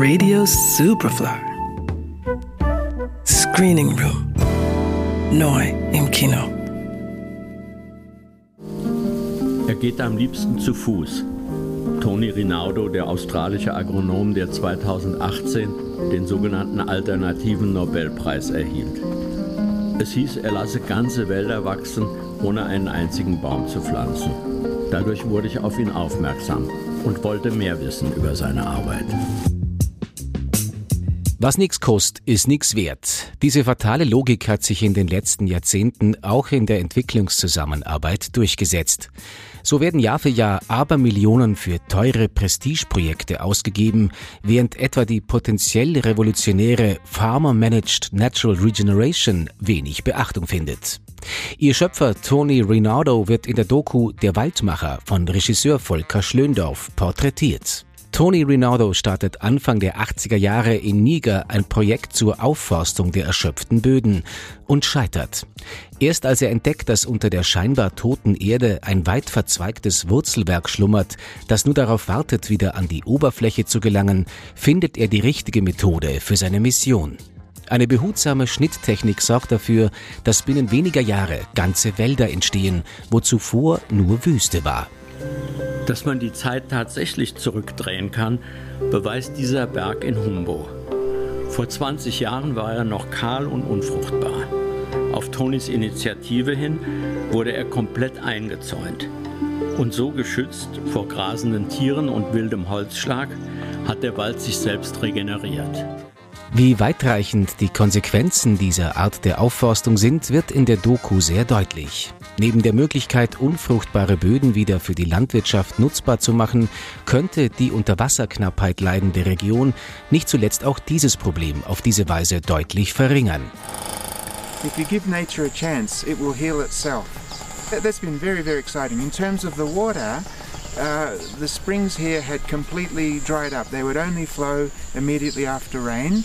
Radio Superfly. Screening Room. Neu im Kino. Er geht am liebsten zu Fuß. Tony Rinaldo, der australische Agronom, der 2018 den sogenannten alternativen Nobelpreis erhielt. Es hieß, er lasse ganze Wälder wachsen, ohne einen einzigen Baum zu pflanzen. Dadurch wurde ich auf ihn aufmerksam und wollte mehr wissen über seine Arbeit. Was nichts kostet, ist nichts wert. Diese fatale Logik hat sich in den letzten Jahrzehnten auch in der Entwicklungszusammenarbeit durchgesetzt. So werden Jahr für Jahr Abermillionen für teure Prestigeprojekte ausgegeben, während etwa die potenziell revolutionäre Farmer-Managed Natural Regeneration wenig Beachtung findet. Ihr Schöpfer Tony Rinaldo wird in der Doku Der Waldmacher von Regisseur Volker Schlöndorff porträtiert. Tony Rinaldo startet Anfang der 80er Jahre in Niger ein Projekt zur Aufforstung der erschöpften Böden und scheitert. Erst als er entdeckt, dass unter der scheinbar toten Erde ein weit verzweigtes Wurzelwerk schlummert, das nur darauf wartet, wieder an die Oberfläche zu gelangen, findet er die richtige Methode für seine Mission. Eine behutsame Schnitttechnik sorgt dafür, dass binnen weniger Jahre ganze Wälder entstehen, wo zuvor nur Wüste war. Dass man die Zeit tatsächlich zurückdrehen kann, beweist dieser Berg in Humbo. Vor 20 Jahren war er noch kahl und unfruchtbar. Auf Tonys Initiative hin wurde er komplett eingezäunt. Und so geschützt vor grasenden Tieren und wildem Holzschlag hat der Wald sich selbst regeneriert. Wie weitreichend die Konsequenzen dieser Art der Aufforstung sind, wird in der Doku sehr deutlich. Neben der Möglichkeit, unfruchtbare Böden wieder für die Landwirtschaft nutzbar zu machen, könnte die unter Wasserknappheit leidende Region nicht zuletzt auch dieses Problem auf diese Weise deutlich verringern. If you give nature a chance, it will heal itself. That's been very, very exciting. In terms of the water, uh, the springs here had completely dried up. They would only flow immediately after rain.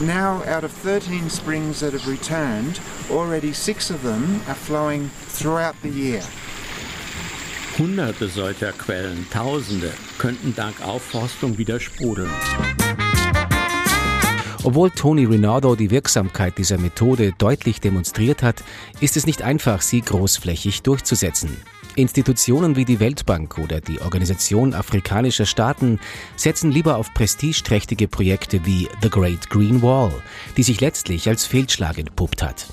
Now, out of 13 springs that have returned, already six of them are flowing throughout the year. Hunderte solcher Quellen, Tausende, könnten dank Aufforstung wieder sprudeln. Obwohl Tony Rinaldo die Wirksamkeit dieser Methode deutlich demonstriert hat, ist es nicht einfach, sie großflächig durchzusetzen. Institutionen wie die Weltbank oder die Organisation afrikanischer Staaten setzen lieber auf prestigeträchtige Projekte wie The Great Green Wall, die sich letztlich als Fehlschlag entpuppt hat.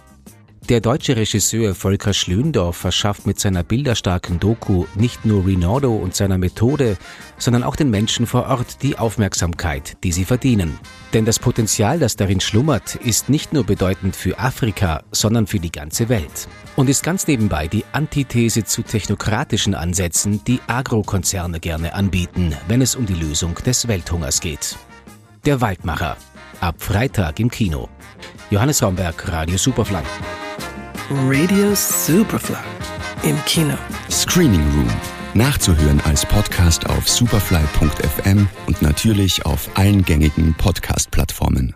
Der deutsche Regisseur Volker Schlöndorff verschafft mit seiner bilderstarken Doku nicht nur Rinaldo und seiner Methode, sondern auch den Menschen vor Ort die Aufmerksamkeit, die sie verdienen. Denn das Potenzial, das darin schlummert, ist nicht nur bedeutend für Afrika, sondern für die ganze Welt. Und ist ganz nebenbei die Antithese zu technokratischen Ansätzen, die Agrokonzerne gerne anbieten, wenn es um die Lösung des Welthungers geht. Der Waldmacher. Ab Freitag im Kino. Johannes Raumberg, Radio Superfly. Radio Superfly im Kino. Screening Room. Nachzuhören als Podcast auf superfly.fm und natürlich auf allen gängigen Podcast-Plattformen.